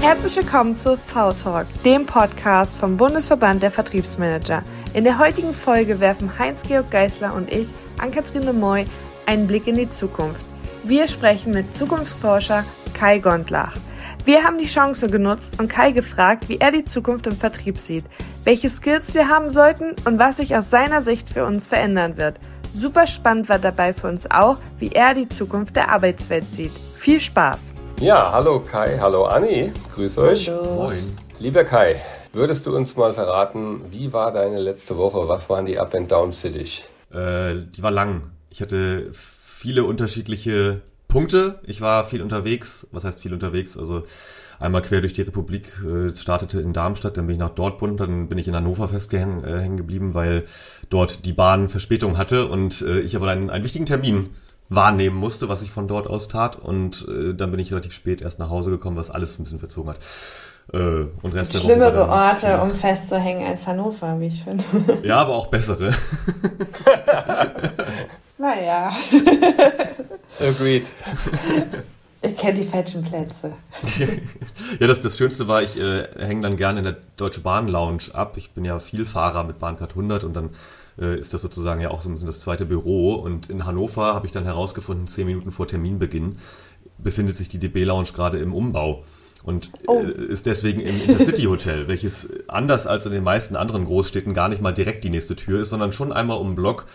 Herzlich willkommen zu V-Talk, dem Podcast vom Bundesverband der Vertriebsmanager. In der heutigen Folge werfen Heinz-Georg Geisler und ich, Ann-Kathrin Moy, einen Blick in die Zukunft. Wir sprechen mit Zukunftsforscher Kai Gondlach. Wir haben die Chance genutzt und Kai gefragt, wie er die Zukunft im Vertrieb sieht, welche Skills wir haben sollten und was sich aus seiner Sicht für uns verändern wird. Super spannend war dabei für uns auch, wie er die Zukunft der Arbeitswelt sieht. Viel Spaß! Ja, hallo Kai, hallo Anni, grüß euch. Hallo. Moin. Lieber Kai, würdest du uns mal verraten, wie war deine letzte Woche? Was waren die Up and Downs für dich? Äh, die war lang. Ich hatte viele unterschiedliche Punkte. Ich war viel unterwegs. Was heißt viel unterwegs? Also einmal quer durch die Republik, äh, startete in Darmstadt, dann bin ich nach Dortmund, dann bin ich in Hannover festgehängt äh, hängen geblieben, weil dort die Bahn Verspätung hatte und äh, ich aber einen, einen wichtigen Termin wahrnehmen musste, was ich von dort aus tat. Und äh, dann bin ich relativ spät erst nach Hause gekommen, was alles ein bisschen verzogen hat. Äh, und Rest der Schlimmere Orte, ja. um festzuhängen als Hannover, wie ich finde. Ja, aber auch bessere. naja. Agreed. Ich kenne die falschen Plätze. ja, das, das Schönste war, ich äh, hänge dann gerne in der Deutsche Bahn Lounge ab. Ich bin ja viel Fahrer mit Bahncard 100 und dann äh, ist das sozusagen ja auch so ein bisschen das zweite Büro. Und in Hannover habe ich dann herausgefunden, zehn Minuten vor Terminbeginn befindet sich die DB Lounge gerade im Umbau und oh. Äh, ist deswegen im Intercity Hotel, welches anders als in den meisten anderen Großstädten gar nicht mal direkt die nächste Tür ist, sondern schon einmal um den Block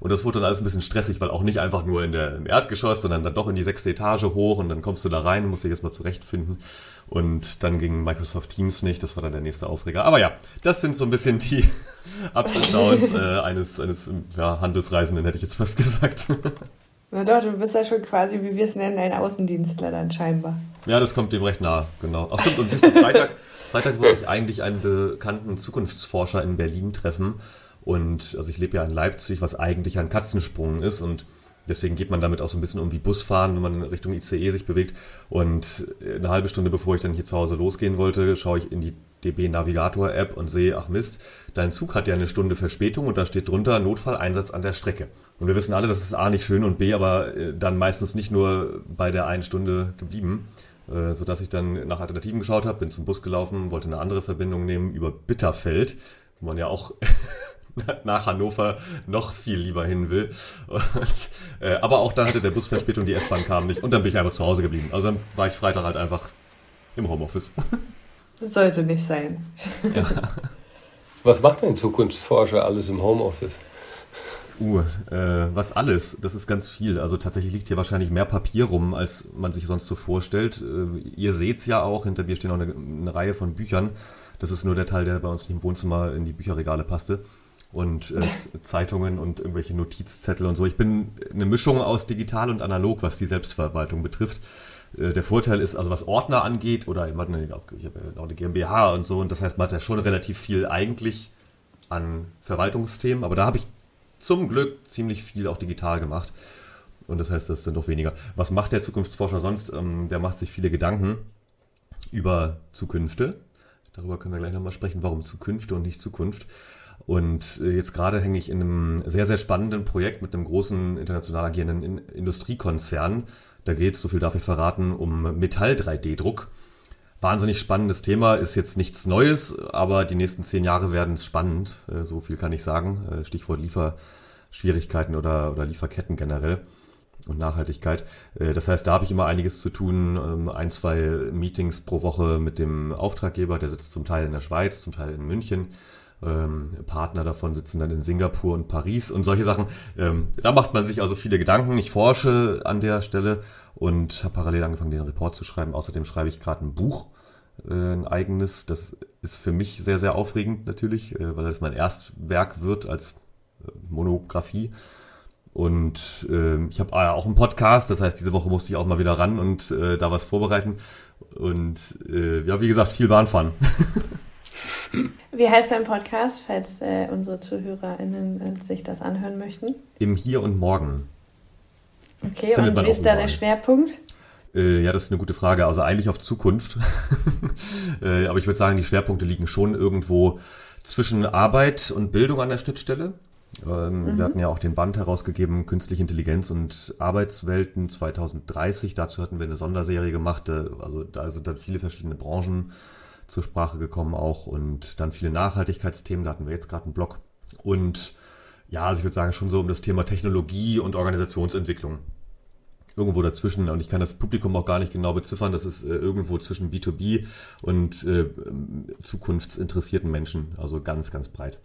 und das wurde dann alles ein bisschen stressig, weil auch nicht einfach nur in der, im Erdgeschoss, sondern dann doch in die sechste Etage hoch und dann kommst du da rein, musst dich erstmal zurechtfinden. Und dann ging Microsoft Teams nicht, das war dann der nächste Aufreger. Aber ja, das sind so ein bisschen die Ups und Downs äh, eines, eines ja, Handelsreisenden, hätte ich jetzt fast gesagt. Na doch, du bist ja schon quasi, wie wir es nennen, ein Außendienstler dann scheinbar. Ja, das kommt dem recht nah, genau. Ach stimmt, und du, Freitag, Freitag wollte ich eigentlich einen bekannten Zukunftsforscher in Berlin treffen. Und also ich lebe ja in Leipzig, was eigentlich ein Katzensprung ist und deswegen geht man damit auch so ein bisschen um wie Busfahren, wenn man Richtung ICE sich bewegt. Und eine halbe Stunde bevor ich dann hier zu Hause losgehen wollte, schaue ich in die DB Navigator App und sehe, ach Mist, dein Zug hat ja eine Stunde Verspätung und da steht drunter Notfalleinsatz an der Strecke. Und wir wissen alle, das ist A nicht schön und B aber äh, dann meistens nicht nur bei der einen Stunde geblieben, äh, sodass ich dann nach Alternativen geschaut habe, bin zum Bus gelaufen, wollte eine andere Verbindung nehmen über Bitterfeld, wo man ja auch nach Hannover noch viel lieber hin will. Und, äh, aber auch dann hatte der Bus Verspätung, die S-Bahn kam nicht und dann bin ich einfach zu Hause geblieben. Also dann war ich Freitag halt einfach im Homeoffice. Das sollte nicht sein. Ja. Was macht ein Zukunftsforscher alles im Homeoffice? Uh, äh, was alles? Das ist ganz viel. Also tatsächlich liegt hier wahrscheinlich mehr Papier rum, als man sich sonst so vorstellt. Äh, ihr seht's ja auch, hinter mir stehen auch eine, eine Reihe von Büchern. Das ist nur der Teil, der bei uns nicht im Wohnzimmer in die Bücherregale passte und äh, Zeitungen und irgendwelche Notizzettel und so. Ich bin eine Mischung aus digital und analog, was die Selbstverwaltung betrifft. Äh, der Vorteil ist, also was Ordner angeht, oder ich, habe auch eine GmbH und so, und das heißt, man hat ja schon relativ viel eigentlich an Verwaltungsthemen, aber da habe ich zum Glück ziemlich viel auch digital gemacht. Und das heißt, das ist dann doch weniger. Was macht der Zukunftsforscher sonst? Ähm, der macht sich viele Gedanken über Zukünfte. Darüber können wir gleich nochmal sprechen, warum Zukünfte und nicht Zukunft. Und äh, jetzt gerade hänge ich in einem sehr, sehr spannenden Projekt mit einem großen international agierenden Industriekonzern. Da geht es, so viel darf ich verraten, um Metall-3D-Druck. Wahnsinnig spannendes Thema, ist jetzt nichts Neues, aber die nächsten zehn Jahre werden es spannend. Äh, so viel kann ich sagen. Äh, Stichwort Lieferschwierigkeiten oder, oder Lieferketten generell und Nachhaltigkeit. Das heißt, da habe ich immer einiges zu tun. Ähm, ein, zwei Meetings pro Woche mit dem Auftraggeber, der sitzt zum Teil in der Schweiz, zum Teil in München ähm, Partner davon sitzen dann in Singapur und Paris und solche Sachen. Ähm, da macht man sich also viele Gedanken. Ich forsche an der Stelle und habe parallel angefangen, den Report zu schreiben. Außerdem schreibe ich gerade ein Buch, äh, ein eigenes. Das ist für mich sehr, sehr aufregend natürlich, äh, weil das mein Erstwerk wird als äh, Monographie. Und äh, ich habe äh, auch einen Podcast, das heißt, diese Woche musste ich auch mal wieder ran und äh, da was vorbereiten. Und äh, ja, wie gesagt, viel Bahnfahren. Wie heißt dein Podcast, falls äh, unsere ZuhörerInnen äh, sich das anhören möchten? Im Hier und Morgen. Okay, Findet und wie ist da der Schwerpunkt? Äh, ja, das ist eine gute Frage. Also eigentlich auf Zukunft. äh, aber ich würde sagen, die Schwerpunkte liegen schon irgendwo zwischen Arbeit und Bildung an der Schnittstelle. Ähm, mhm. Wir hatten ja auch den Band herausgegeben, Künstliche Intelligenz und Arbeitswelten 2030. Dazu hatten wir eine Sonderserie gemacht. Also da sind dann viele verschiedene Branchen zur Sprache gekommen auch und dann viele Nachhaltigkeitsthemen. Da hatten wir jetzt gerade einen Blog. Und ja, also ich würde sagen schon so um das Thema Technologie und Organisationsentwicklung. Irgendwo dazwischen, und ich kann das Publikum auch gar nicht genau beziffern, das ist äh, irgendwo zwischen B2B und äh, zukunftsinteressierten Menschen, also ganz, ganz breit.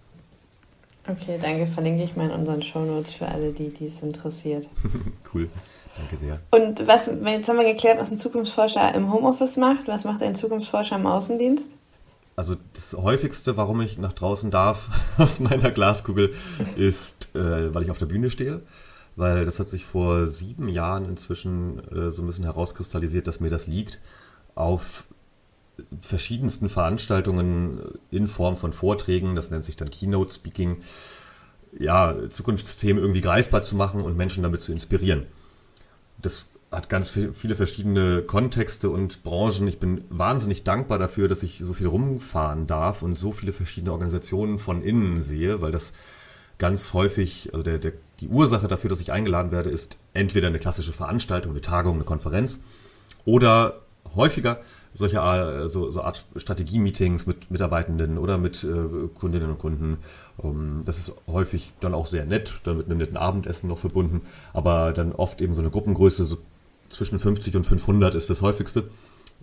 Okay, danke. Verlinke ich mal in unseren Shownotes für alle, die dies interessiert. cool. Danke sehr. Und was, jetzt haben wir geklärt, was ein Zukunftsforscher im Homeoffice macht. Was macht ein Zukunftsforscher im Außendienst? Also das häufigste, warum ich nach draußen darf aus meiner Glaskugel, ist, äh, weil ich auf der Bühne stehe. Weil das hat sich vor sieben Jahren inzwischen äh, so ein bisschen herauskristallisiert, dass mir das liegt, auf verschiedensten Veranstaltungen in Form von Vorträgen, das nennt sich dann Keynote Speaking, ja, Zukunftsthemen irgendwie greifbar zu machen und Menschen damit zu inspirieren. Das hat ganz viele verschiedene Kontexte und Branchen. Ich bin wahnsinnig dankbar dafür, dass ich so viel rumfahren darf und so viele verschiedene Organisationen von innen sehe, weil das ganz häufig, also der, der, die Ursache dafür, dass ich eingeladen werde, ist entweder eine klassische Veranstaltung, eine Tagung, eine Konferenz oder häufiger solche äh, so, so Art Strategie-Meetings mit Mitarbeitenden oder mit äh, Kundinnen und Kunden. Ähm, das ist häufig dann auch sehr nett, dann mit einem netten Abendessen noch verbunden, aber dann oft eben so eine Gruppengröße, so zwischen 50 und 500 ist das häufigste,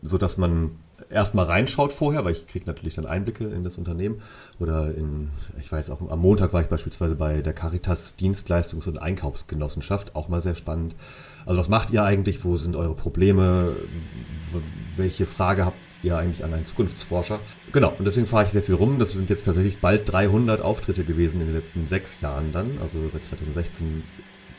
so dass man erstmal reinschaut vorher, weil ich kriege natürlich dann Einblicke in das Unternehmen oder in, ich weiß auch, am Montag war ich beispielsweise bei der Caritas Dienstleistungs- und Einkaufsgenossenschaft, auch mal sehr spannend. Also was macht ihr eigentlich? Wo sind eure Probleme? Welche Frage habt ihr eigentlich an einen Zukunftsforscher? Genau, und deswegen fahre ich sehr viel rum. Das sind jetzt tatsächlich bald 300 Auftritte gewesen in den letzten sechs Jahren dann. Also seit 2016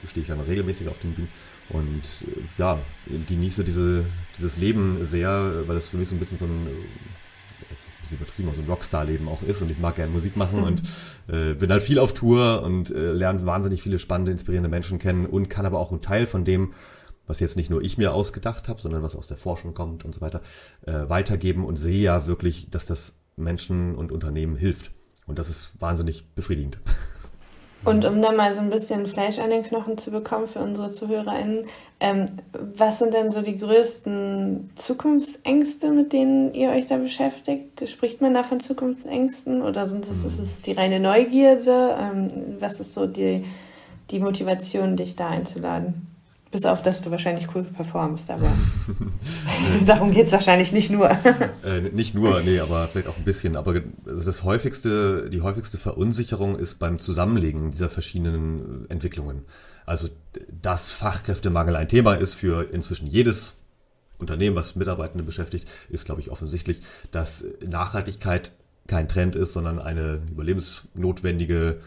stehe ich dann regelmäßig auf den Bühnen. Und äh, ja, genieße diese, dieses Leben sehr, weil das für mich so ein bisschen so ein bisschen übertrieben, so ein Rockstar-Leben auch ist und ich mag gerne Musik machen und äh, bin halt viel auf Tour und äh, lerne wahnsinnig viele spannende, inspirierende Menschen kennen und kann aber auch einen Teil von dem, was jetzt nicht nur ich mir ausgedacht habe, sondern was aus der Forschung kommt und so weiter, äh, weitergeben und sehe ja wirklich, dass das Menschen und Unternehmen hilft. Und das ist wahnsinnig befriedigend. Und um da mal so ein bisschen Fleisch an den Knochen zu bekommen für unsere ZuhörerInnen, ähm, was sind denn so die größten Zukunftsängste, mit denen ihr euch da beschäftigt? Spricht man da von Zukunftsängsten oder sind es, ist es die reine Neugierde? Ähm, was ist so die, die Motivation, dich da einzuladen? Bis auf, dass du wahrscheinlich cool performst, aber darum geht es wahrscheinlich nicht nur. äh, nicht nur, nee, aber vielleicht auch ein bisschen. Aber das häufigste, die häufigste Verunsicherung ist beim Zusammenlegen dieser verschiedenen Entwicklungen. Also, dass Fachkräftemangel ein Thema ist für inzwischen jedes Unternehmen, was Mitarbeitende beschäftigt, ist, glaube ich, offensichtlich, dass Nachhaltigkeit kein Trend ist, sondern eine überlebensnotwendige äh,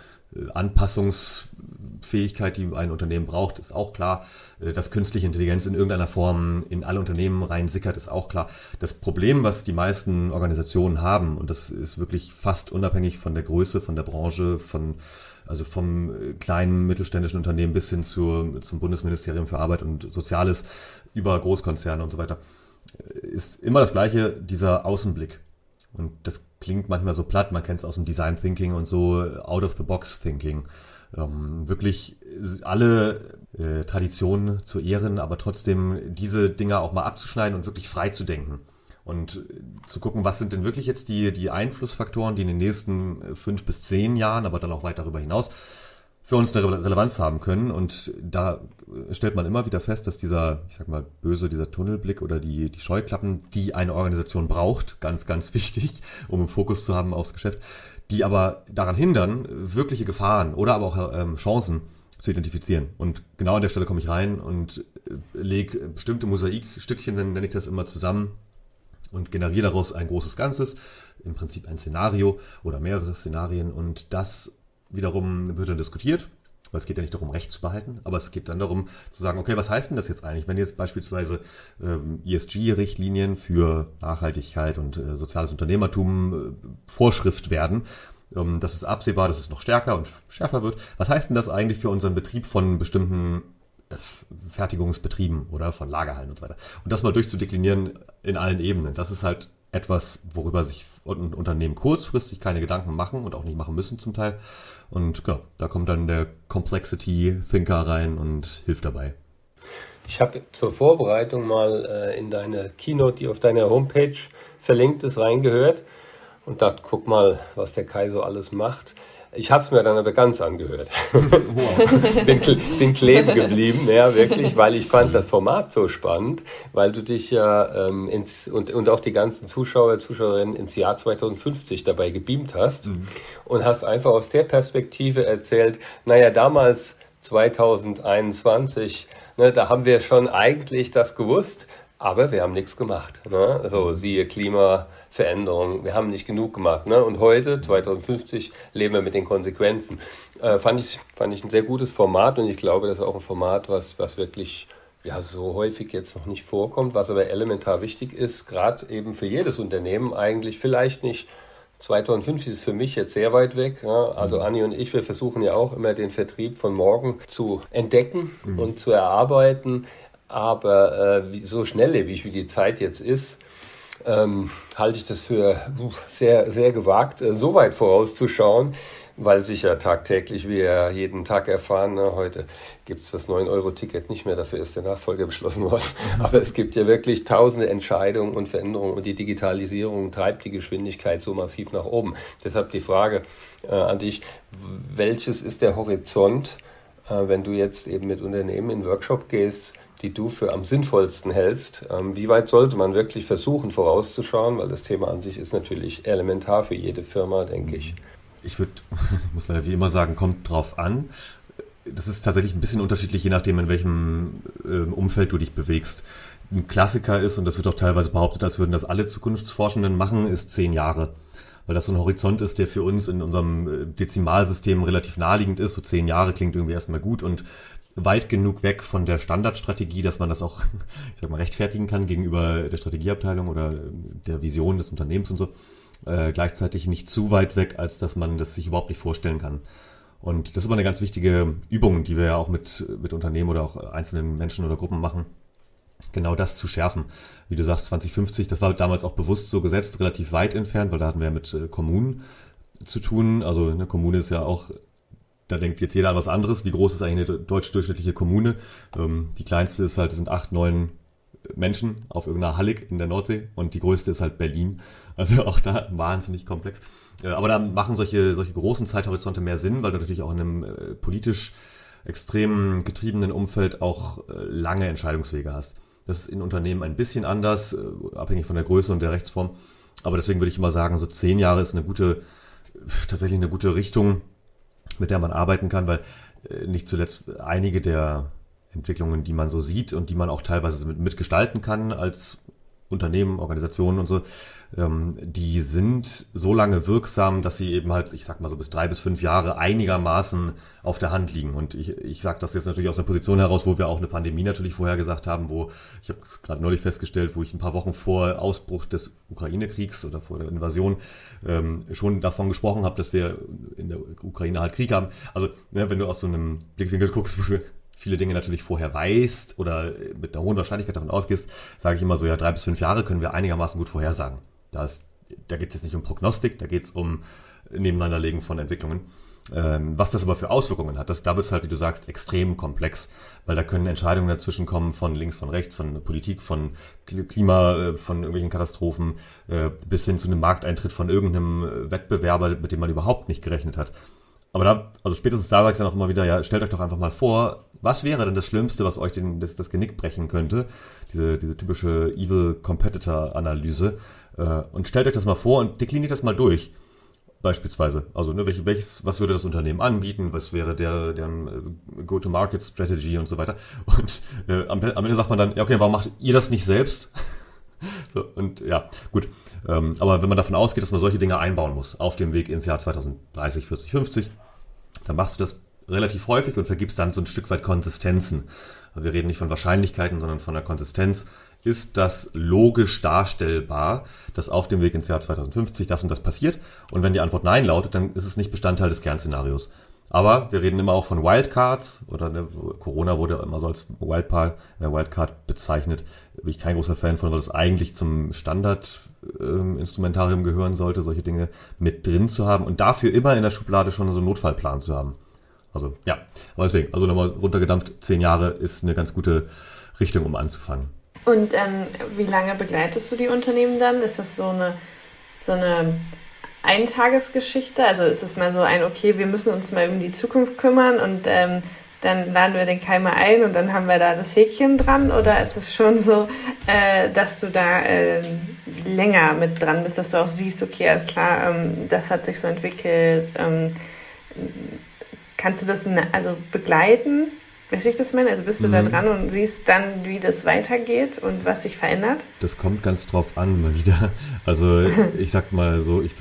Anpassungsfähigkeit, die ein Unternehmen braucht, ist auch klar. Äh, dass künstliche Intelligenz in irgendeiner Form in alle Unternehmen rein sickert, ist auch klar. Das Problem, was die meisten Organisationen haben, und das ist wirklich fast unabhängig von der Größe, von der Branche, von also vom äh, kleinen mittelständischen Unternehmen bis hin zur, zum Bundesministerium für Arbeit und Soziales über Großkonzerne und so weiter, ist immer das gleiche, dieser Außenblick. Und das klingt manchmal so platt, man kennt es aus dem Design Thinking und so, out of the box Thinking. Ähm, wirklich alle äh, Traditionen zu ehren, aber trotzdem diese Dinger auch mal abzuschneiden und wirklich frei zu denken. Und äh, zu gucken, was sind denn wirklich jetzt die, die Einflussfaktoren, die in den nächsten äh, fünf bis zehn Jahren, aber dann auch weit darüber hinaus, für uns eine Relevanz haben können. Und da stellt man immer wieder fest, dass dieser, ich sag mal, böse, dieser Tunnelblick oder die, die Scheuklappen, die eine Organisation braucht, ganz, ganz wichtig, um einen Fokus zu haben aufs Geschäft, die aber daran hindern, wirkliche Gefahren oder aber auch ähm, Chancen zu identifizieren. Und genau an der Stelle komme ich rein und äh, lege bestimmte Mosaikstückchen, nenne ich das immer zusammen und generiere daraus ein großes Ganzes, im Prinzip ein Szenario oder mehrere Szenarien und das wiederum wird dann diskutiert, weil es geht ja nicht darum, Recht zu behalten, aber es geht dann darum zu sagen, okay, was heißt denn das jetzt eigentlich, wenn jetzt beispielsweise ähm, ESG-Richtlinien für Nachhaltigkeit und äh, soziales Unternehmertum äh, Vorschrift werden, ähm, das ist absehbar, dass es noch stärker und schärfer wird. Was heißt denn das eigentlich für unseren Betrieb von bestimmten äh, Fertigungsbetrieben oder von Lagerhallen und so weiter? Und das mal durchzudeklinieren in allen Ebenen, das ist halt etwas, worüber sich Unternehmen kurzfristig keine Gedanken machen und auch nicht machen müssen zum Teil. Und genau, da kommt dann der Complexity Thinker rein und hilft dabei. Ich habe zur Vorbereitung mal äh, in deine Keynote, die auf deiner Homepage verlinkt ist, reingehört und dachte, guck mal, was der Kai so alles macht. Ich habe es mir dann aber ganz angehört. bin, bin kleben geblieben, ja, wirklich, weil ich fand das Format so spannend, weil du dich ja ähm, ins, und, und auch die ganzen Zuschauer, Zuschauerinnen ins Jahr 2050 dabei gebeamt hast mhm. und hast einfach aus der Perspektive erzählt, naja, damals 2021, ne, da haben wir schon eigentlich das gewusst, aber wir haben nichts gemacht. Ne? So, siehe Klimaveränderung, wir haben nicht genug gemacht. Ne? Und heute, 2050, leben wir mit den Konsequenzen. Äh, fand, ich, fand ich ein sehr gutes Format und ich glaube, das ist auch ein Format, was, was wirklich ja, so häufig jetzt noch nicht vorkommt, was aber elementar wichtig ist, gerade eben für jedes Unternehmen eigentlich vielleicht nicht 2050 ist für mich jetzt sehr weit weg. Ja. Also mhm. Anni und ich, wir versuchen ja auch immer den Vertrieb von morgen zu entdecken mhm. und zu erarbeiten. Aber äh, so schnelllebig wie die Zeit jetzt ist, ähm, halte ich das für sehr, sehr gewagt, äh, so weit vorauszuschauen, weil sich ja tagtäglich, wie wir jeden Tag erfahren, ne, heute gibt es das 9-Euro-Ticket nicht mehr, dafür ist der Nachfolger beschlossen worden. Aber es gibt ja wirklich tausende Entscheidungen und Veränderungen und die Digitalisierung treibt die Geschwindigkeit so massiv nach oben. Deshalb die Frage äh, an dich, welches ist der Horizont, äh, wenn du jetzt eben mit Unternehmen in Workshop gehst, die du für am sinnvollsten hältst. Ähm, wie weit sollte man wirklich versuchen vorauszuschauen? Weil das Thema an sich ist natürlich elementar für jede Firma, denke ich. Ich würde, muss leider wie immer sagen, kommt drauf an. Das ist tatsächlich ein bisschen unterschiedlich, je nachdem, in welchem ähm, Umfeld du dich bewegst. Ein Klassiker ist, und das wird auch teilweise behauptet, als würden das alle Zukunftsforschenden machen, ist zehn Jahre weil das so ein Horizont ist, der für uns in unserem äh, Dezimalsystem relativ naheliegend ist. So zehn Jahre klingt irgendwie erstmal gut und weit genug weg von der Standardstrategie, dass man das auch, ich sag mal, rechtfertigen kann gegenüber der Strategieabteilung oder der Vision des Unternehmens und so. Äh, gleichzeitig nicht zu weit weg, als dass man das sich überhaupt nicht vorstellen kann. Und das ist aber eine ganz wichtige Übung, die wir ja auch mit, mit Unternehmen oder auch einzelnen Menschen oder Gruppen machen. Genau das zu schärfen. Wie du sagst, 2050, das war damals auch bewusst so gesetzt, relativ weit entfernt, weil da hatten wir ja mit äh, Kommunen zu tun. Also eine Kommune ist ja auch da denkt jetzt jeder an was anderes. Wie groß ist eigentlich eine deutsche durchschnittliche Kommune? Ähm, die kleinste ist halt, sind acht, neun Menschen auf irgendeiner Hallig in der Nordsee und die größte ist halt Berlin. Also auch da wahnsinnig komplex. Äh, aber da machen solche, solche großen Zeithorizonte mehr Sinn, weil du natürlich auch in einem äh, politisch extrem getriebenen Umfeld auch lange Entscheidungswege hast. Das ist in Unternehmen ein bisschen anders, äh, abhängig von der Größe und der Rechtsform. Aber deswegen würde ich immer sagen, so zehn Jahre ist eine gute, tatsächlich eine gute Richtung, mit der man arbeiten kann, weil äh, nicht zuletzt einige der Entwicklungen, die man so sieht und die man auch teilweise mitgestalten kann als Unternehmen, Organisationen und so, ähm, die sind so lange wirksam, dass sie eben halt, ich sag mal so bis drei bis fünf Jahre einigermaßen auf der Hand liegen. Und ich, ich sage das jetzt natürlich aus einer Position heraus, wo wir auch eine Pandemie natürlich vorher gesagt haben, wo ich habe es gerade neulich festgestellt, wo ich ein paar Wochen vor Ausbruch des Ukraine-Kriegs oder vor der Invasion ähm, schon davon gesprochen habe, dass wir in der Ukraine halt Krieg haben. Also ne, wenn du aus so einem Blickwinkel guckst, wo viele Dinge natürlich vorher weißt oder mit einer hohen Wahrscheinlichkeit davon ausgehst, sage ich immer so, ja, drei bis fünf Jahre können wir einigermaßen gut vorhersagen. Da, ist, da geht es jetzt nicht um Prognostik, da geht es um Nebeneinanderlegen von Entwicklungen. Ähm, was das aber für Auswirkungen hat, das, da wird es halt, wie du sagst, extrem komplex, weil da können Entscheidungen dazwischen kommen von links, von rechts, von Politik, von Klima, äh, von irgendwelchen Katastrophen, äh, bis hin zu einem Markteintritt von irgendeinem Wettbewerber, mit dem man überhaupt nicht gerechnet hat. Aber da, also spätestens da sage ich dann auch immer wieder, ja, stellt euch doch einfach mal vor, was wäre denn das Schlimmste, was euch den, das, das Genick brechen könnte? Diese, diese typische Evil Competitor Analyse. Äh, und stellt euch das mal vor und dekliniert das mal durch. Beispielsweise. Also, ne, welches, welches, was würde das Unternehmen anbieten? Was wäre der, deren äh, Go-to-Market-Strategy und so weiter? Und äh, am, am Ende sagt man dann, ja, okay, warum macht ihr das nicht selbst? so, und ja, gut. Ähm, aber wenn man davon ausgeht, dass man solche Dinge einbauen muss auf dem Weg ins Jahr 2030, 40, 50, dann machst du das relativ häufig und vergibst dann so ein Stück weit Konsistenzen. Also wir reden nicht von Wahrscheinlichkeiten, sondern von der Konsistenz. Ist das logisch darstellbar, dass auf dem Weg ins Jahr 2050 das und das passiert? Und wenn die Antwort Nein lautet, dann ist es nicht Bestandteil des Kernszenarios. Aber wir reden immer auch von Wildcards oder ne, Corona wurde immer so als Wildcard, äh, Wildcard bezeichnet. Bin ich kein großer Fan von, weil das eigentlich zum Standardinstrumentarium ähm, gehören sollte, solche Dinge mit drin zu haben und dafür immer in der Schublade schon so einen Notfallplan zu haben. Also ja, aber deswegen, also nochmal runtergedampft, zehn Jahre ist eine ganz gute Richtung, um anzufangen. Und ähm, wie lange begleitest du die Unternehmen dann? Ist das so eine, so eine Eintagesgeschichte? Also ist es mal so ein, okay, wir müssen uns mal um die Zukunft kümmern und ähm, dann laden wir den Keimer ein und dann haben wir da das Häkchen dran? Oder ist es schon so, äh, dass du da äh, länger mit dran bist, dass du auch siehst, okay, alles klar, ähm, das hat sich so entwickelt. Ähm, kannst du das also begleiten? Weiß ich das meine? Also bist du mhm. da dran und siehst dann, wie das weitergeht und was sich verändert? Das kommt ganz drauf an, mal wieder. Also ich sag mal so, ich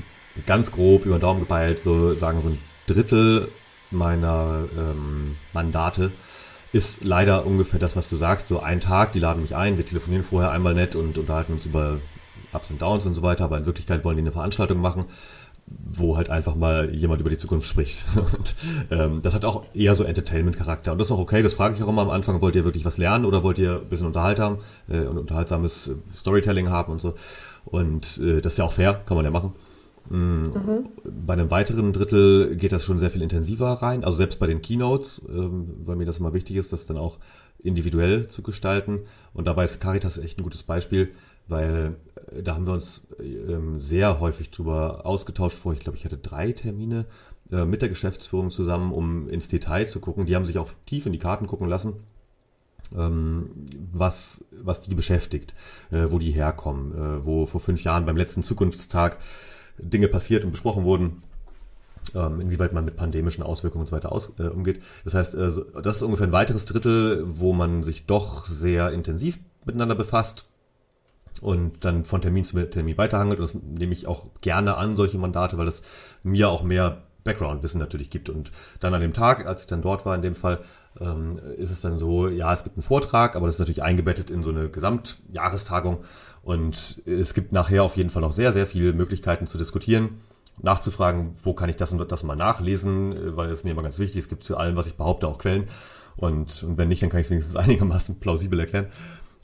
ganz grob über den Daumen gepeilt, so sagen so ein Drittel meiner ähm, Mandate ist leider ungefähr das, was du sagst. So ein Tag, die laden mich ein, wir telefonieren vorher einmal nett und unterhalten uns über Ups und Downs und so weiter, aber in Wirklichkeit wollen die eine Veranstaltung machen wo halt einfach mal jemand über die Zukunft spricht. Und, ähm, das hat auch eher so Entertainment-Charakter. Und das ist auch okay, das frage ich auch immer am Anfang, wollt ihr wirklich was lernen oder wollt ihr ein bisschen Unterhalt haben äh, und unterhaltsames Storytelling haben und so. Und äh, das ist ja auch fair, kann man ja machen. Mhm. Bei einem weiteren Drittel geht das schon sehr viel intensiver rein, also selbst bei den Keynotes, ähm, weil mir das immer wichtig ist, das dann auch individuell zu gestalten. Und dabei ist Caritas echt ein gutes Beispiel weil äh, da haben wir uns ähm, sehr häufig drüber ausgetauscht vor. Ich glaube, ich hatte drei Termine äh, mit der Geschäftsführung zusammen, um ins Detail zu gucken. Die haben sich auch tief in die Karten gucken lassen, ähm, was, was die beschäftigt, äh, wo die herkommen, wo vor fünf Jahren beim letzten Zukunftstag Dinge passiert und besprochen wurden ähm, inwieweit man mit pandemischen Auswirkungen und so weiter aus, äh, umgeht. Das heißt, äh, das ist ungefähr ein weiteres Drittel, wo man sich doch sehr intensiv miteinander befasst, und dann von Termin zu Termin weiterhangelt. Das nehme ich auch gerne an, solche Mandate, weil das mir auch mehr Background-Wissen natürlich gibt. Und dann an dem Tag, als ich dann dort war, in dem Fall, ähm, ist es dann so, ja, es gibt einen Vortrag, aber das ist natürlich eingebettet in so eine Gesamtjahrestagung. Und es gibt nachher auf jeden Fall noch sehr, sehr viele Möglichkeiten zu diskutieren, nachzufragen, wo kann ich das und das mal nachlesen, weil es mir immer ganz wichtig ist. Es gibt zu allem, was ich behaupte, auch Quellen. Und, und wenn nicht, dann kann ich es wenigstens einigermaßen plausibel erklären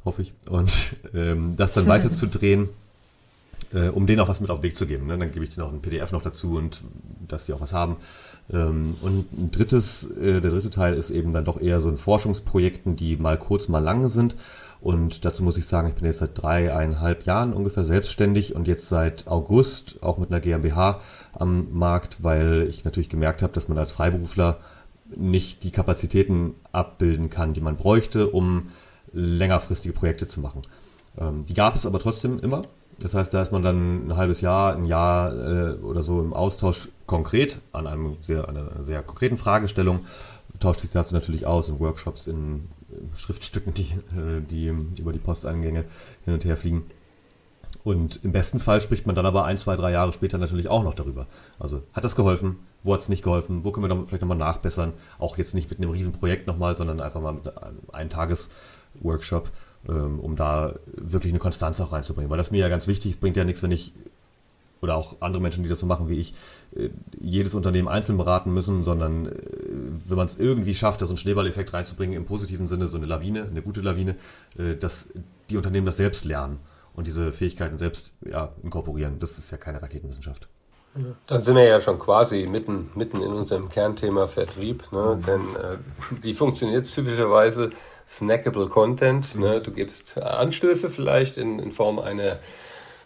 hoffe ich. Und ähm, das dann weiterzudrehen, äh, um denen auch was mit auf den Weg zu geben. Ne? Dann gebe ich denen auch ein PDF noch dazu und dass sie auch was haben. Ähm, und ein drittes, äh, der dritte Teil ist eben dann doch eher so in Forschungsprojekten, die mal kurz, mal lang sind. Und dazu muss ich sagen, ich bin jetzt seit dreieinhalb Jahren ungefähr selbstständig und jetzt seit August auch mit einer GmbH am Markt, weil ich natürlich gemerkt habe, dass man als Freiberufler nicht die Kapazitäten abbilden kann, die man bräuchte, um längerfristige Projekte zu machen. Ähm, die gab es aber trotzdem immer. Das heißt, da ist man dann ein halbes Jahr, ein Jahr äh, oder so im Austausch konkret an einem sehr, einer sehr konkreten Fragestellung, tauscht sich dazu natürlich aus in Workshops, in, Schriftstücken, die, äh, die über die Posteingänge hin und her fliegen. Und im besten Fall spricht man dann aber ein, zwei, drei Jahre später natürlich auch noch darüber. Also hat das geholfen? Wo hat es nicht geholfen? Wo können wir dann vielleicht nochmal nachbessern? Auch jetzt nicht mit einem Riesenprojekt nochmal, sondern einfach mal mit einem Eintages- Workshop, ähm, um da wirklich eine Konstanz auch reinzubringen. Weil das mir ja ganz wichtig ist, bringt ja nichts, wenn ich oder auch andere Menschen, die das so machen wie ich, äh, jedes Unternehmen einzeln beraten müssen, sondern äh, wenn man es irgendwie schafft, da so einen Schneeballeffekt reinzubringen, im positiven Sinne so eine Lawine, eine gute Lawine, äh, dass die Unternehmen das selbst lernen und diese Fähigkeiten selbst ja, inkorporieren. Das ist ja keine Raketenwissenschaft. Dann sind wir ja schon quasi mitten, mitten in unserem Kernthema Vertrieb, ne? Mhm. denn äh, wie funktioniert es typischerweise? Snackable Content. Ne? Du gibst Anstöße vielleicht in, in Form einer,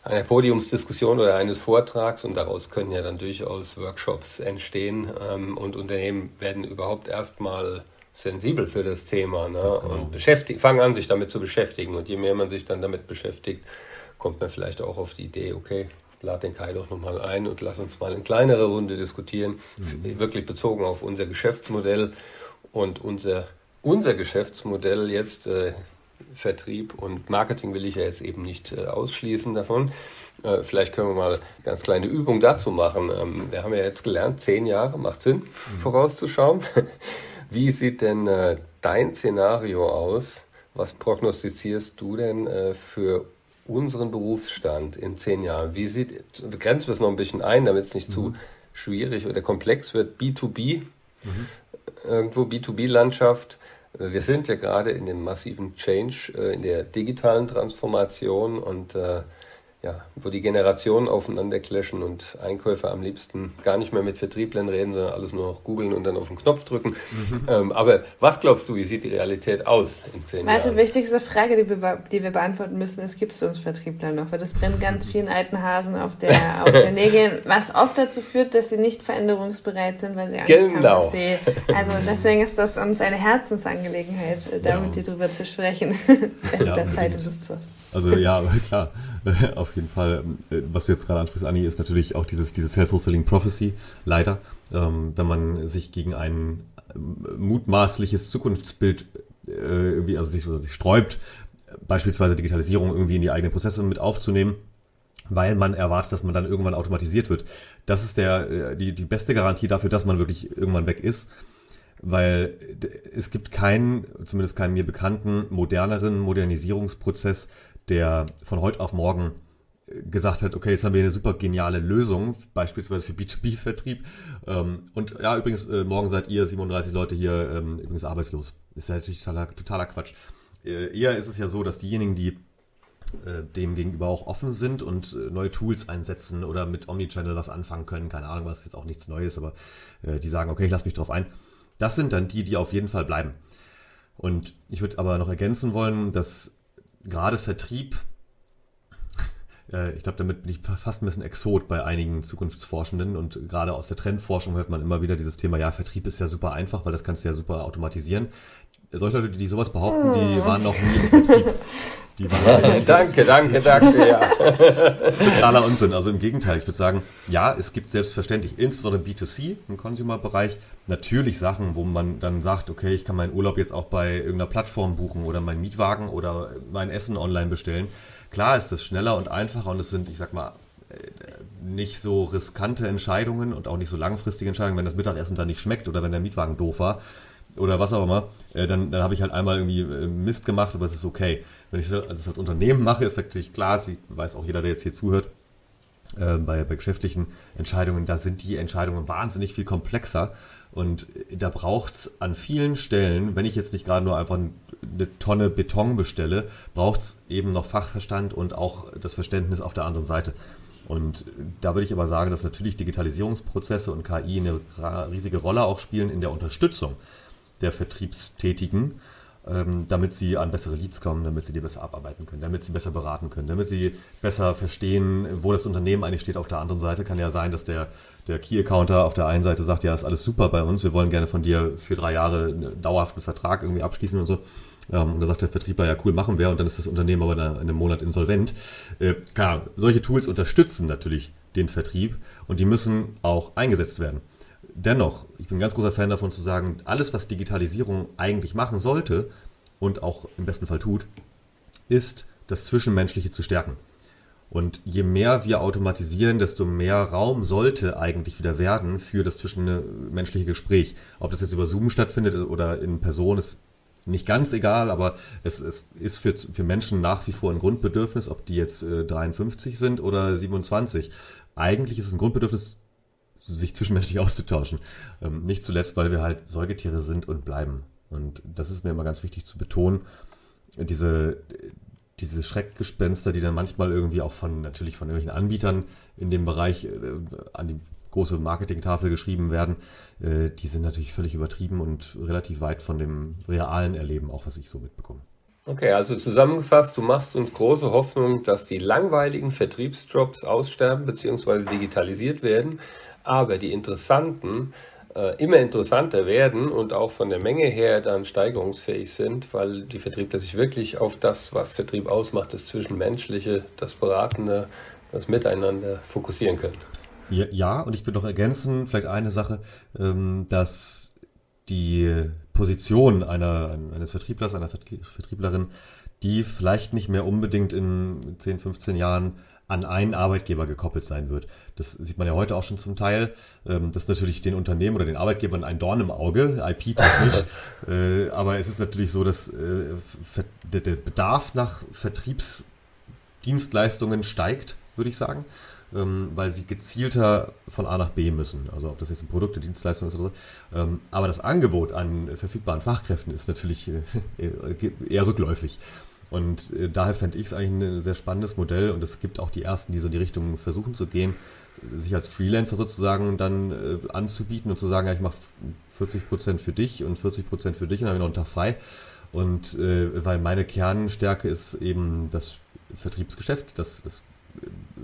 einer Podiumsdiskussion oder eines Vortrags und daraus können ja dann durchaus Workshops entstehen ähm, und Unternehmen werden überhaupt erstmal sensibel für das Thema ne? Genau. und fangen an, sich damit zu beschäftigen. Und je mehr man sich dann damit beschäftigt, kommt man vielleicht auch auf die Idee, okay, lad den Kai doch nochmal ein und lass uns mal in kleinere Runde diskutieren, mhm. wirklich bezogen auf unser Geschäftsmodell und unser unser Geschäftsmodell jetzt, äh, Vertrieb und Marketing will ich ja jetzt eben nicht äh, ausschließen davon. Äh, vielleicht können wir mal eine ganz kleine Übung dazu machen. Ähm, wir haben ja jetzt gelernt, zehn Jahre macht Sinn, mhm. vorauszuschauen. Wie sieht denn äh, dein Szenario aus? Was prognostizierst du denn äh, für unseren Berufsstand in zehn Jahren? Wie sieht, grenzen wir es noch ein bisschen ein, damit es nicht mhm. zu schwierig oder komplex wird, B2B Mhm. Irgendwo B2B-Landschaft. Wir sind ja gerade in dem massiven Change, äh, in der digitalen Transformation und äh, ja, wo die Generationen aufeinander clashen und Einkäufer am liebsten gar nicht mehr mit Vertrieblern reden, sondern alles nur noch googeln und dann auf den Knopf drücken. Mhm. Ähm, aber was glaubst du, wie sieht die Realität aus in zehn Jahren? Also, wichtigste Frage, die wir, die wir beantworten müssen, ist, gibt es uns Vertriebler noch? Weil das brennt ganz vielen alten Hasen auf der, auf der Nägeln, was oft dazu führt, dass sie nicht veränderungsbereit sind, weil sie Angst genau. haben, dass sie, also deswegen ist das uns eine Herzensangelegenheit, damit ja. darüber zu sprechen, während ja, der Zeit und Lust zu hast. Also ja, klar, auf jeden Fall. Äh, was du jetzt gerade ansprichst, Anni, ist natürlich auch dieses, dieses Self-Fulfilling Prophecy, leider. Ähm, wenn man sich gegen ein ähm, mutmaßliches Zukunftsbild äh, irgendwie, also sich, sich sträubt, beispielsweise Digitalisierung irgendwie in die eigenen Prozesse mit aufzunehmen, weil man erwartet, dass man dann irgendwann automatisiert wird. Das ist der, äh, die, die beste Garantie dafür, dass man wirklich irgendwann weg ist weil es gibt keinen, zumindest keinen mir bekannten, moderneren Modernisierungsprozess, der von heute auf morgen äh, gesagt hat, okay, jetzt haben wir eine super geniale Lösung, beispielsweise für B2B-Vertrieb. Ähm, und ja, übrigens, äh, morgen seid ihr 37 Leute hier ähm, übrigens arbeitslos. Das ist ja natürlich totaler, totaler Quatsch. Äh, eher ist es ja so, dass diejenigen, die dem gegenüber auch offen sind und neue Tools einsetzen oder mit Omnichannel was anfangen können, keine Ahnung, was jetzt auch nichts Neues, aber die sagen, okay, ich lasse mich drauf ein. Das sind dann die, die auf jeden Fall bleiben. Und ich würde aber noch ergänzen wollen, dass gerade Vertrieb, äh, ich glaube, damit bin ich fast ein bisschen Exot bei einigen Zukunftsforschenden und gerade aus der Trendforschung hört man immer wieder dieses Thema, ja, Vertrieb ist ja super einfach, weil das kannst du ja super automatisieren. Solche Leute, die sowas behaupten, die hm. waren noch nie im Vertrieb. danke, danke, danke, ja. Totaler Unsinn. Also im Gegenteil, ich würde sagen, ja, es gibt selbstverständlich, insbesondere B2C im Consumer-Bereich, natürlich Sachen, wo man dann sagt, okay, ich kann meinen Urlaub jetzt auch bei irgendeiner Plattform buchen oder meinen Mietwagen oder mein Essen online bestellen. Klar ist das schneller und einfacher und es sind, ich sag mal, nicht so riskante Entscheidungen und auch nicht so langfristige Entscheidungen, wenn das Mittagessen dann nicht schmeckt oder wenn der Mietwagen doof war oder was auch immer, äh, dann, dann habe ich halt einmal irgendwie äh, Mist gemacht, aber es ist okay. Wenn ich das als Unternehmen mache, ist natürlich klar, das weiß auch jeder, der jetzt hier zuhört, äh, bei, bei geschäftlichen Entscheidungen, da sind die Entscheidungen wahnsinnig viel komplexer. Und da braucht es an vielen Stellen, wenn ich jetzt nicht gerade nur einfach eine Tonne Beton bestelle, braucht es eben noch Fachverstand und auch das Verständnis auf der anderen Seite. Und da würde ich aber sagen, dass natürlich Digitalisierungsprozesse und KI eine riesige Rolle auch spielen in der Unterstützung der Vertriebstätigen ähm, damit sie an bessere Leads kommen, damit sie die besser abarbeiten können, damit sie besser beraten können, damit sie besser verstehen, wo das Unternehmen eigentlich steht. Auf der anderen Seite kann ja sein, dass der, der Key-Accounter auf der einen Seite sagt, ja, ist alles super bei uns, wir wollen gerne von dir für drei Jahre einen dauerhaften Vertrag irgendwie abschließen und so. Ähm, und da sagt der Vertriebler, ja cool, machen wir und dann ist das Unternehmen aber in einem Monat insolvent. Äh, klar, solche Tools unterstützen natürlich den Vertrieb und die müssen auch eingesetzt werden dennoch, ich bin ein ganz großer Fan davon zu sagen, alles, was Digitalisierung eigentlich machen sollte und auch im besten Fall tut, ist das Zwischenmenschliche zu stärken. Und je mehr wir automatisieren, desto mehr Raum sollte eigentlich wieder werden für das zwischenmenschliche Gespräch. Ob das jetzt über Zoom stattfindet oder in Person, ist nicht ganz egal, aber es, es ist für, für Menschen nach wie vor ein Grundbedürfnis, ob die jetzt äh, 53 sind oder 27. Eigentlich ist es ein Grundbedürfnis, sich zwischenmenschlich auszutauschen. Ähm, nicht zuletzt, weil wir halt Säugetiere sind und bleiben. Und das ist mir immer ganz wichtig zu betonen. Diese, diese Schreckgespenster, die dann manchmal irgendwie auch von, natürlich von irgendwelchen Anbietern in dem Bereich äh, an die große Marketingtafel geschrieben werden, äh, die sind natürlich völlig übertrieben und relativ weit von dem realen Erleben, auch was ich so mitbekomme. Okay, also zusammengefasst, du machst uns große Hoffnung, dass die langweiligen Vertriebsjobs aussterben bzw. digitalisiert werden aber die interessanten äh, immer interessanter werden und auch von der Menge her dann steigerungsfähig sind, weil die Vertriebler sich wirklich auf das, was Vertrieb ausmacht, das Zwischenmenschliche, das Beratende, das Miteinander fokussieren können. Ja, ja und ich würde noch ergänzen, vielleicht eine Sache, ähm, dass die Position einer, eines Vertrieblers, einer Vertrieblerin, die vielleicht nicht mehr unbedingt in 10, 15 Jahren an einen Arbeitgeber gekoppelt sein wird. Das sieht man ja heute auch schon zum Teil. Ähm, das ist natürlich den Unternehmen oder den Arbeitgebern ein Dorn im Auge, IP-technisch. Äh, aber es ist natürlich so, dass äh, der Bedarf nach Vertriebsdienstleistungen steigt, würde ich sagen. ähm, weil sie gezielter von A nach B müssen. Also ob das jetzt ein Produkt, Dienstleistung ist oder so. Ähm, aber das Angebot an verfügbaren Fachkräften ist natürlich äh, eher rückläufig. Und äh, daher fände ich es eigentlich ein sehr spannendes Modell und es gibt auch die ersten, die so in die Richtung versuchen zu gehen, sich als Freelancer sozusagen dann äh, anzubieten und zu sagen, ja, ich mache 40 Prozent für dich und 40 Prozent für dich und dann habe ich noch einen Tag frei. Und äh, weil meine Kernstärke ist eben das Vertriebsgeschäft, das, das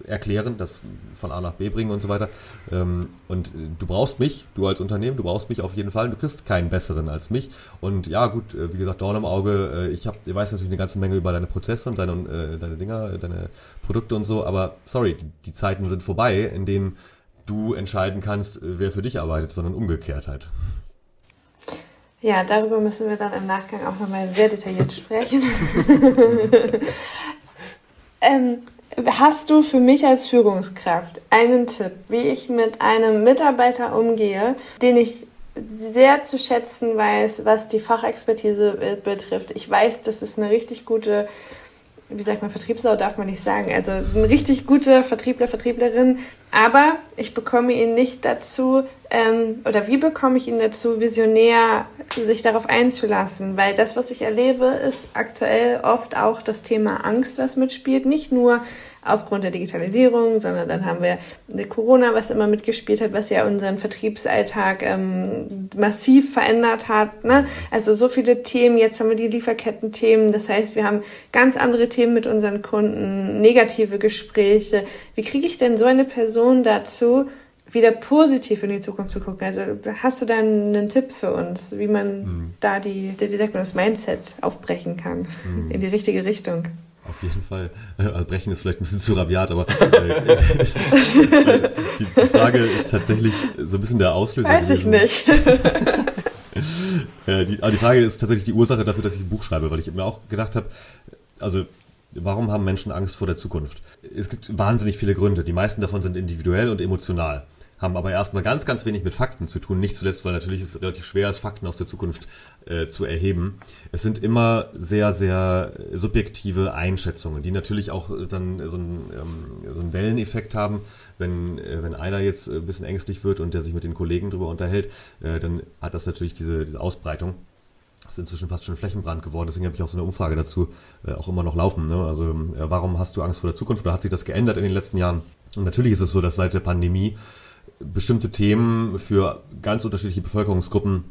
erklären, das von A nach B bringen und so weiter. Ähm, und äh, du brauchst mich, du als Unternehmen, du brauchst mich auf jeden Fall. Du kriegst keinen besseren als mich. Und ja, gut, äh, wie gesagt, Dorn im Auge. Äh, ich hab, ich weiß natürlich eine ganze Menge über deine Prozesse und deine, deine Dinger, deine Produkte und so. Aber sorry, die, die Zeiten sind vorbei, in denen du entscheiden kannst, wer für dich arbeitet, sondern umgekehrt halt. Ja, darüber müssen wir dann im Nachgang auch nochmal sehr detailliert sprechen. ähm, Hast du für mich als Führungskraft einen Tipp, wie ich mit einem Mitarbeiter umgehe, den ich sehr zu schätzen weiß, was die Fachexpertise betrifft? Ich weiß, das ist eine richtig gute wie sagt man, Vertriebsau darf man nicht sagen, also ein richtig guter Vertriebler, Vertrieblerin, aber ich bekomme ihn nicht dazu, ähm, oder wie bekomme ich ihn dazu, visionär sich darauf einzulassen? Weil das, was ich erlebe, ist aktuell oft auch das Thema Angst, was mitspielt. Nicht nur aufgrund der Digitalisierung, sondern dann haben wir Corona, was immer mitgespielt hat, was ja unseren Vertriebsalltag ähm, massiv verändert hat. Ne? Also so viele Themen, jetzt haben wir die Lieferketten-Themen, das heißt, wir haben ganz andere Themen mit unseren Kunden, negative Gespräche. Wie kriege ich denn so eine Person dazu, wieder positiv in die Zukunft zu gucken. Also hast du da einen Tipp für uns, wie man mhm. da die, wie sagt man, das Mindset aufbrechen kann mhm. in die richtige Richtung? Auf jeden Fall. Also brechen ist vielleicht ein bisschen zu rabiat, aber äh, die, die, Frage ist tatsächlich so ein bisschen der Auslöser. Weiß gewesen. ich nicht. äh, die, aber die Frage ist tatsächlich die Ursache dafür, dass ich ein Buch schreibe, weil ich mir auch gedacht habe, also warum haben Menschen Angst vor der Zukunft? Es gibt wahnsinnig viele Gründe. Die meisten davon sind individuell und emotional haben aber erstmal ganz, ganz wenig mit Fakten zu tun. Nicht zuletzt, weil natürlich es relativ schwer ist, Fakten aus der Zukunft äh, zu erheben. Es sind immer sehr, sehr subjektive Einschätzungen, die natürlich auch dann so einen, ähm, so einen Welleneffekt haben. Wenn, äh, wenn einer jetzt ein bisschen ängstlich wird und der sich mit den Kollegen darüber unterhält, äh, dann hat das natürlich diese, diese Ausbreitung. Das ist inzwischen fast schon Flächenbrand geworden, deswegen habe ich auch so eine Umfrage dazu äh, auch immer noch laufen. Ne? Also äh, warum hast du Angst vor der Zukunft oder hat sich das geändert in den letzten Jahren? Und natürlich ist es so, dass seit der Pandemie bestimmte Themen für ganz unterschiedliche Bevölkerungsgruppen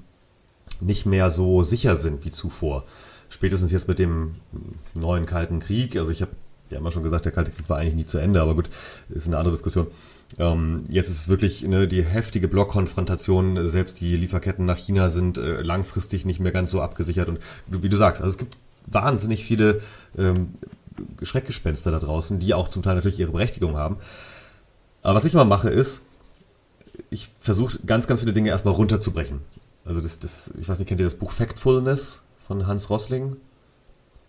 nicht mehr so sicher sind wie zuvor. Spätestens jetzt mit dem neuen Kalten Krieg, also ich habe ja immer schon gesagt, der Kalte Krieg war eigentlich nie zu Ende, aber gut, ist eine andere Diskussion. Ähm, jetzt ist es wirklich ne, die heftige Blockkonfrontation, selbst die Lieferketten nach China sind äh, langfristig nicht mehr ganz so abgesichert und wie du sagst, also es gibt wahnsinnig viele ähm, Schreckgespenster da draußen, die auch zum Teil natürlich ihre Berechtigung haben. Aber was ich mal mache ist, ich versuche ganz, ganz viele Dinge erstmal runterzubrechen. Also das, das, ich weiß nicht, kennt ihr das Buch Factfulness von Hans Rossling?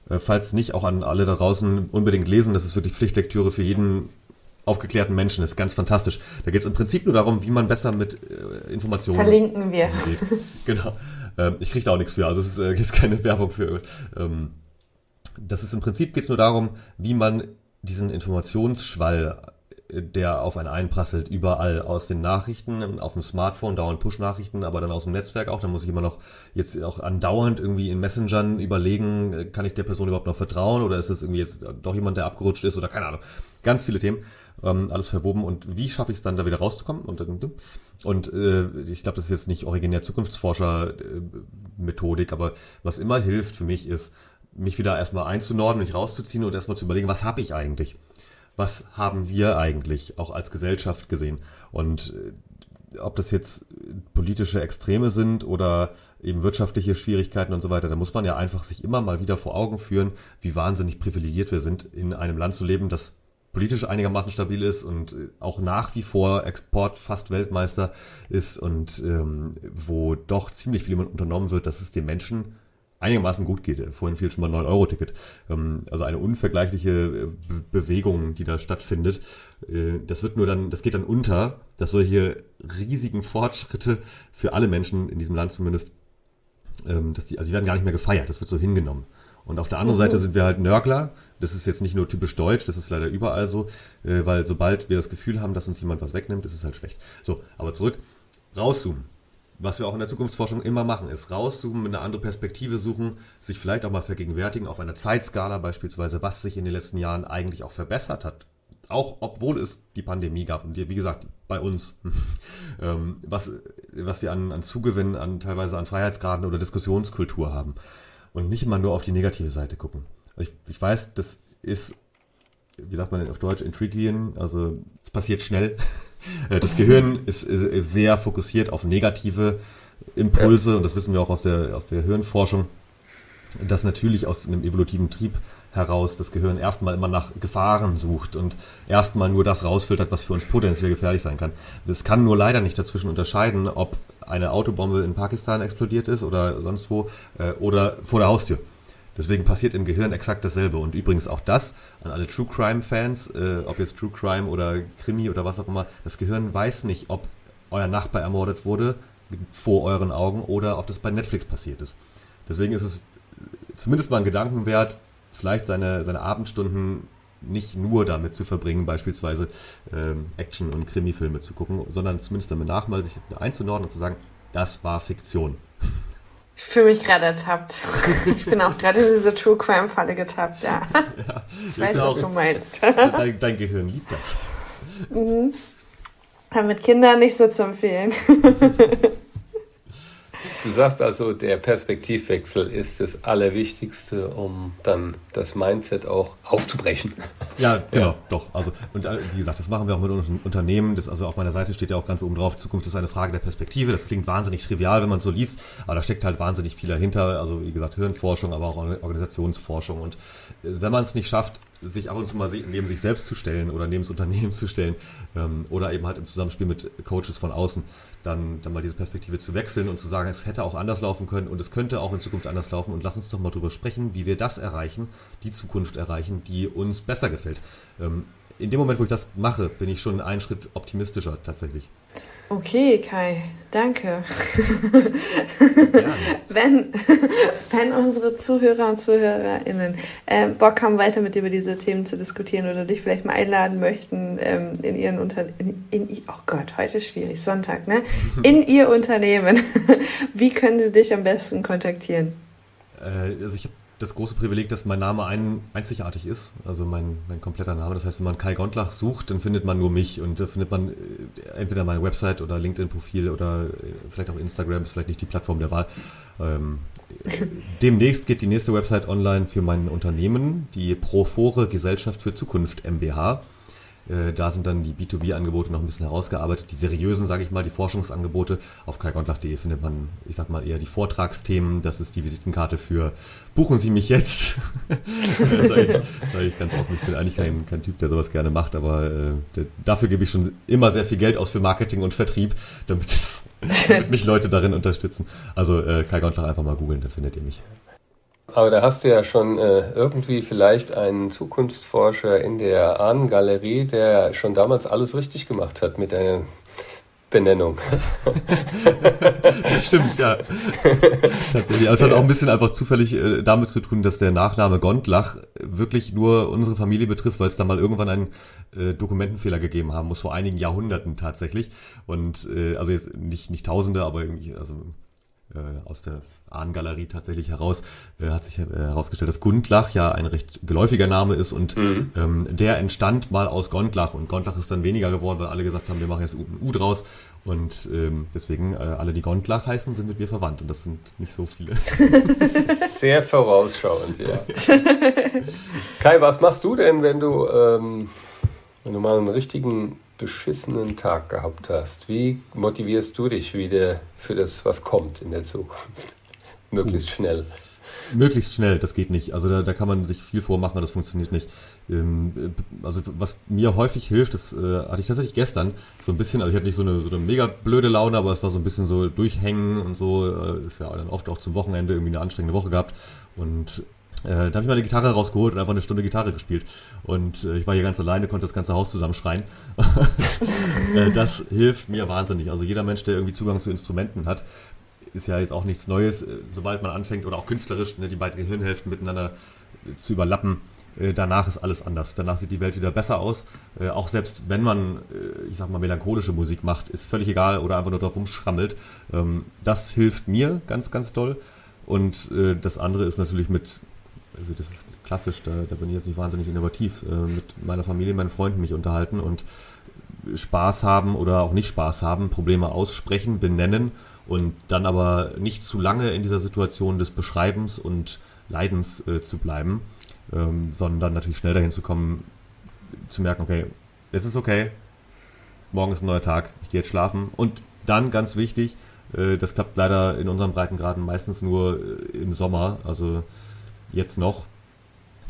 Äh, falls nicht, auch an alle da draußen unbedingt lesen. Das ist wirklich Pflichtlektüre für jeden aufgeklärten Menschen. Das ist ganz fantastisch. Da geht es im Prinzip nur darum, wie man besser mit äh, Informationen. Verlinken wir. Umgeht. genau. Ähm, ich kriege da auch nichts für. Also es ist, äh, ist keine Werbung für. Ähm, das ist im Prinzip geht es nur darum, wie man diesen Informationsschwall der auf einen einprasselt, überall aus den Nachrichten, auf dem Smartphone dauernd Push-Nachrichten, aber dann aus dem Netzwerk auch. Da muss ich immer noch jetzt auch andauernd irgendwie in Messengern überlegen, kann ich der Person überhaupt noch vertrauen oder ist es irgendwie jetzt doch jemand, der abgerutscht ist oder keine Ahnung. Ganz viele Themen, ähm, alles verwoben und wie schaffe ich es dann da wieder rauszukommen? Und, und äh, ich glaube, das ist jetzt nicht originär Zukunftsforscher-Methodik, aber was immer hilft für mich ist, mich wieder erstmal einzunorden, mich rauszuziehen und erstmal zu überlegen, was habe ich eigentlich? Was haben wir eigentlich auch als Gesellschaft gesehen? Und äh, ob das jetzt politische Extreme sind oder eben wirtschaftliche Schwierigkeiten und so weiter, da muss man ja einfach sich immer mal wieder vor Augen führen, wie wahnsinnig privilegiert wir sind, in einem Land zu leben, das politisch einigermaßen stabil ist und äh, auch nach wie vor Export fast Weltmeister ist und ähm, wo doch ziemlich viel unternommen wird, dass es den Menschen einigermaßen gut geht. Vorhin fiel schon mal 9-Euro-Ticket. Ähm, also eine unvergleichliche äh, Bewegung, die da stattfindet. Äh, das wird nur dann, das geht dann unter, dass solche riesigen Fortschritte für alle Menschen in diesem Land zumindest, ähm, dass die, also die werden gar nicht mehr gefeiert. Das wird so hingenommen. Und auf der anderen mhm. Seite sind wir halt Nörgler. Das ist jetzt nicht nur typisch deutsch, das ist leider überall so, äh, weil sobald wir das Gefühl haben, dass uns jemand was wegnimmt, ist es halt schlecht. So, aber zurück, rauszoomen. Was wir auch in der Zukunftsforschung immer machen, ist rauszoomen, eine andere Perspektive suchen, sich vielleicht auch mal vergegenwärtigen auf einer Zeitskala beispielsweise, was sich in den letzten Jahren eigentlich auch verbessert hat auch obwohl es die Pandemie gab und wie gesagt bei uns, ähm, was, was wir an, an Zugewinn, an teilweise an Freiheitsgraden oder Diskussionskultur haben und nicht immer nur auf die negative Seite gucken. Ich, ich weiß, das ist, wie sagt man auf Deutsch, intriguing, also es passiert schnell. Äh, das Gehirn ist, ist, sehr fokussiert auf negative Impulse und das wissen wir auch aus der, aus der Hirnforschung, dass natürlich aus einem evolutiven Trieb heraus das Gehirn erstmal immer nach Gefahren sucht und erstmal nur das rausfiltert, was für uns potenziell gefährlich sein kann. Das kann nur leider nicht dazwischen unterscheiden, ob eine Autobombe in Pakistan explodiert ist oder sonst wo äh, oder vor der Haustür. Deswegen passiert im Gehirn exakt dasselbe. Und übrigens auch das an alle True Crime Fans, äh, ob jetzt True Crime oder Krimi oder was auch immer, das Gehirn weiß nicht, ob euer Nachbar ermordet wurde vor euren Augen oder ob das bei Netflix passiert ist. Deswegen ist es zumindest mal ein Gedanken wert, vielleicht seine, seine Abendstunden nicht nur damit zu verbringen, beispielsweise ähm, Action- und Krimi-Filme zu gucken, sondern zumindest damit nach mal sich einzunordnen und zu sagen, das war Fiktion. Ich fühle mich gerade ertappt. Ich bin auch gerade in diese True Crime Falle getappt, ja. ja ich weiß, was du meinst. Dein, dein, Gehirn liebt das. Mhm. mit Kindern nicht so zu empfehlen. Du sagst also, der Perspektivwechsel ist das Allerwichtigste, um dann das Mindset auch aufzubrechen. Ja, genau, ja. doch. Also, und äh, wie gesagt, das machen wir auch mit unseren Unternehmen. Das, also auf meiner Seite steht ja auch ganz oben drauf, Zukunft ist eine Frage der Perspektive. Das klingt wahnsinnig trivial, wenn man es so liest, aber da steckt halt wahnsinnig viel dahinter. Also, wie gesagt, Hirnforschung, aber auch Organisationsforschung. Und äh, wenn man es nicht schafft, sich ab und zu mal neben sich selbst zu stellen oder neben das Unternehmen zu stellen ähm, oder eben halt im Zusammenspiel mit Coaches von außen, dann, dann mal diese Perspektive zu wechseln und zu sagen, es hätte auch anders laufen können und es könnte auch in Zukunft anders laufen und lass uns doch mal drüber sprechen, wie wir das erreichen, die Zukunft erreichen, die uns besser gefällt. Ähm, in dem Moment, wo ich das mache, bin ich schon einen Schritt optimistischer tatsächlich. Okay, Kai, danke. wenn, wenn unsere Zuhörer und ZuhörerInnen äh, Bock haben, weiter mit dir über diese Themen zu diskutieren oder dich vielleicht mal einladen möchten ähm, in ihren Unter in, in, oh Gott, heute ist schwierig, Sonntag, ne? In ihr Unternehmen, wie können sie dich am besten kontaktieren? Äh, also ich habe das große Privileg, dass mein Name ein, einzigartig ist, also mein, mein kompletter Name. Das heißt, wenn man Kai Gondlach sucht, dann findet man nur mich und da findet man äh, entweder meine Website oder LinkedIn-Profil oder äh, vielleicht auch Instagram, ist vielleicht nicht die Plattform der Wahl. Ähm, demnächst geht die nächste Website online für mein Unternehmen, die Profore Gesellschaft für Zukunft MBH. Äh, da sind dann die B2B-Angebote noch ein bisschen herausgearbeitet. Die seriösen, sage ich mal, die Forschungsangebote. Auf kaigontlach.de findet man, ich sag mal, eher die Vortragsthemen. Das ist die Visitenkarte für Buchen Sie mich jetzt. sage ich, sag ich ganz offen, ich bin eigentlich kein, kein Typ, der sowas gerne macht, aber äh, der, dafür gebe ich schon immer sehr viel Geld aus für Marketing und Vertrieb, damit, es, damit mich Leute darin unterstützen. Also äh, Kai Gondlach einfach mal googeln, dann findet ihr mich. Aber da hast du ja schon äh, irgendwie vielleicht einen Zukunftsforscher in der Ahnengalerie, der schon damals alles richtig gemacht hat mit deiner Benennung. das stimmt, ja. Tatsächlich. Also es hat auch ein bisschen einfach zufällig äh, damit zu tun, dass der Nachname Gondlach wirklich nur unsere Familie betrifft, weil es da mal irgendwann einen äh, Dokumentenfehler gegeben haben muss, vor einigen Jahrhunderten tatsächlich. Und äh, also jetzt nicht, nicht Tausende, aber irgendwie, also äh, aus der Ahnengalerie tatsächlich heraus, äh, hat sich äh, herausgestellt, dass Gundlach ja ein recht geläufiger Name ist und mhm. ähm, der entstand mal aus Gondlach und Gondlach ist dann weniger geworden, weil alle gesagt haben, wir machen jetzt ein U draus und ähm, deswegen äh, alle, die Gondlach heißen, sind mit mir verwandt und das sind nicht so viele. Sehr vorausschauend, ja. Kai, was machst du denn, wenn du, ähm, wenn du mal einen richtigen beschissenen Tag gehabt hast? Wie motivierst du dich wieder für das, was kommt in der Zukunft? Möglichst schnell. Möglichst schnell, das geht nicht. Also da, da kann man sich viel vormachen, aber das funktioniert nicht. Ähm, also was mir häufig hilft, das äh, hatte ich tatsächlich gestern so ein bisschen, also ich hatte nicht so eine, so eine mega blöde Laune, aber es war so ein bisschen so durchhängen und so, äh, ist ja dann oft auch zum Wochenende irgendwie eine anstrengende Woche gehabt und äh, da habe ich meine Gitarre rausgeholt und einfach eine Stunde Gitarre gespielt. Und äh, ich war hier ganz alleine, konnte das ganze Haus zusammenschreien. und, äh, das hilft mir wahnsinnig. Also jeder Mensch, der irgendwie Zugang zu Instrumenten hat, ist ja jetzt auch nichts Neues, äh, sobald man anfängt oder auch künstlerisch ne, die beiden Gehirnhälften miteinander äh, zu überlappen. Äh, danach ist alles anders. Danach sieht die Welt wieder besser aus. Auch selbst wenn man, ich sag mal, melancholische Musik macht, ist völlig egal oder einfach nur drauf rumschrammelt. Ähm, das hilft mir ganz, ganz toll. Und das andere ist natürlich mit, also das ist klassisch, da, da bin ich jetzt nicht wahnsinnig innovativ, mit meiner Familie, meinen Freunden mich unterhalten und Spaß haben oder auch nicht Spaß haben, Probleme aussprechen, benennen und dann aber nicht zu lange in dieser Situation des Beschreibens und Leidens äh, zu bleiben, ähm, sondern natürlich schnell dahin zu kommen, zu merken, okay, es ist okay, morgen ist ein neuer Tag, ich gehe jetzt schlafen. Und dann ganz wichtig, äh, das klappt leider in unseren Breitengraden meistens nur äh, im Sommer, also jetzt noch.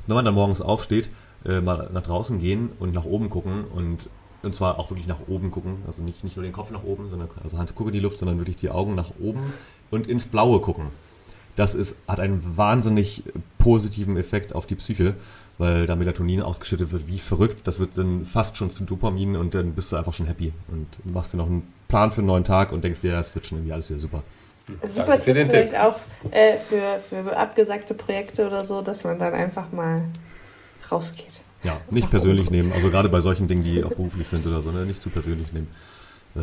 Wenn man dann morgens aufsteht, äh, mal nach draußen gehen und nach oben gucken und und zwar auch wirklich nach oben gucken, also nicht, nicht nur den Kopf nach oben, sondern also Hans gucke in die Luft, sondern wirklich die Augen nach oben und ins Blaue gucken. Das ist, hat einen wahnsinnig positiven Effekt auf die Psyche, weil da Melatonin ausgeschüttet wird wie verrückt. Das wird dann fast schon zu Dopamin und dann bist du einfach schon happy und machst dir noch einen Plan für einen neuen Tag und denkst dir, ja, es wird schon irgendwie alles wieder super. Super Tipp vielleicht auch äh, für, für abgesagte Projekte oder so, dass man dann einfach mal rausgeht. Ja, nicht persönlich nehmen. Also gerade bei solchen Dingen, die auch beruflich sind oder so, ne? nicht zu persönlich nehmen. Äh,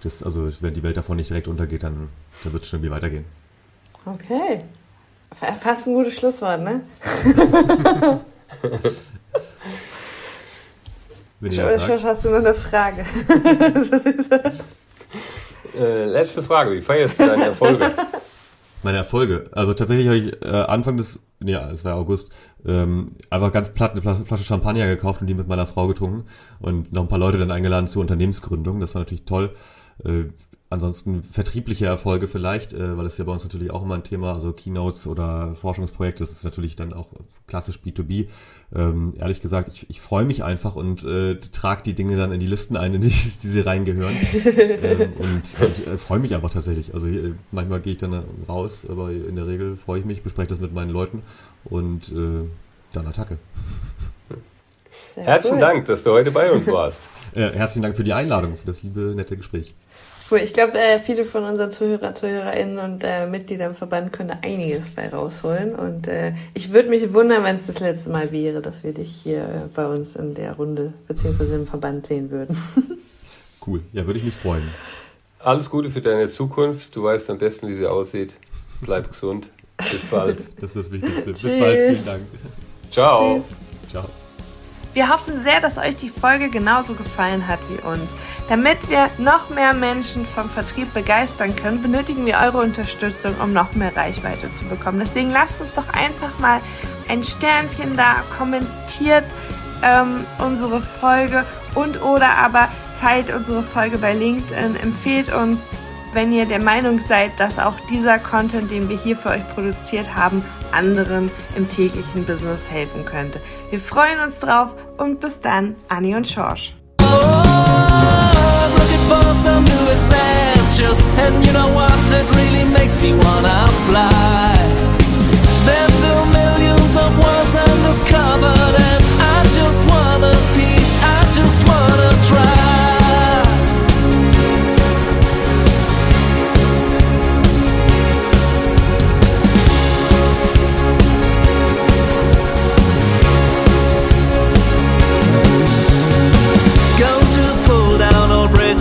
das, also wenn die Welt davon nicht direkt untergeht, dann, dann wird es schon irgendwie weitergehen. Okay. Fast ein gutes Schlusswort, ne? Josh, hast du noch eine Frage? äh, letzte Frage, wie feierst du deine Erfolge? Meine Erfolge. Also tatsächlich habe ich äh, Anfang des, nee, es war August, ähm, einfach ganz platt eine Flasche Champagner gekauft und die mit meiner Frau getrunken und noch ein paar Leute dann eingeladen zur Unternehmensgründung. Das war natürlich toll. Äh, ansonsten vertriebliche Erfolge vielleicht, äh, weil es ja bei uns natürlich auch immer ein Thema, also Keynotes oder Forschungsprojekte, das ist natürlich dann auch klassisch B2B. Ähm, ehrlich gesagt, ich, ich freue mich einfach und äh, trage die Dinge dann in die Listen ein, in die, die sie reingehören. ähm, und, und äh, freue mich einfach tatsächlich. Also äh, manchmal gehe ich dann raus, aber in der Regel freue ich mich, bespreche das mit meinen Leuten und äh, dann Attacke. Sehr Herzlichen cool. Dank, dass du heute bei uns warst. Äh, herzlichen Dank für die Einladung, für das liebe, nette Gespräch. Cool. Ich glaube, äh, viele von unseren Zuhörer, Zuhörerinnen und äh, Mitgliedern im Verband können da einiges bei rausholen. Und äh, ich würde mich wundern, wenn es das letzte Mal wäre, dass wir dich hier äh, bei uns in der Runde bzw. im Verband sehen würden. cool. Ja, würde ich mich freuen. Alles Gute für deine Zukunft. Du weißt am besten, wie sie aussieht. Bleib gesund. Bis bald. Das ist das Wichtigste. Bis bald. Vielen Dank. Ciao. Tschüss. Ciao. Wir hoffen sehr, dass euch die Folge genauso gefallen hat wie uns. Damit wir noch mehr Menschen vom Vertrieb begeistern können, benötigen wir eure Unterstützung, um noch mehr Reichweite zu bekommen. Deswegen lasst uns doch einfach mal ein Sternchen da, kommentiert ähm, unsere Folge und oder aber teilt unsere Folge bei LinkedIn, empfehlt uns, wenn ihr der Meinung seid, dass auch dieser Content, den wir hier für euch produziert haben, anderen im täglichen Business helfen könnte. Wir freuen uns drauf und bis dann, Anni und Schorsch. for some new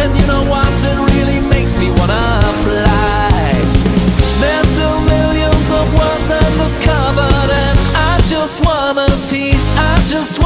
And you know what? It really makes me wanna fly. There's still millions of undiscovered, and I just want a piece. I just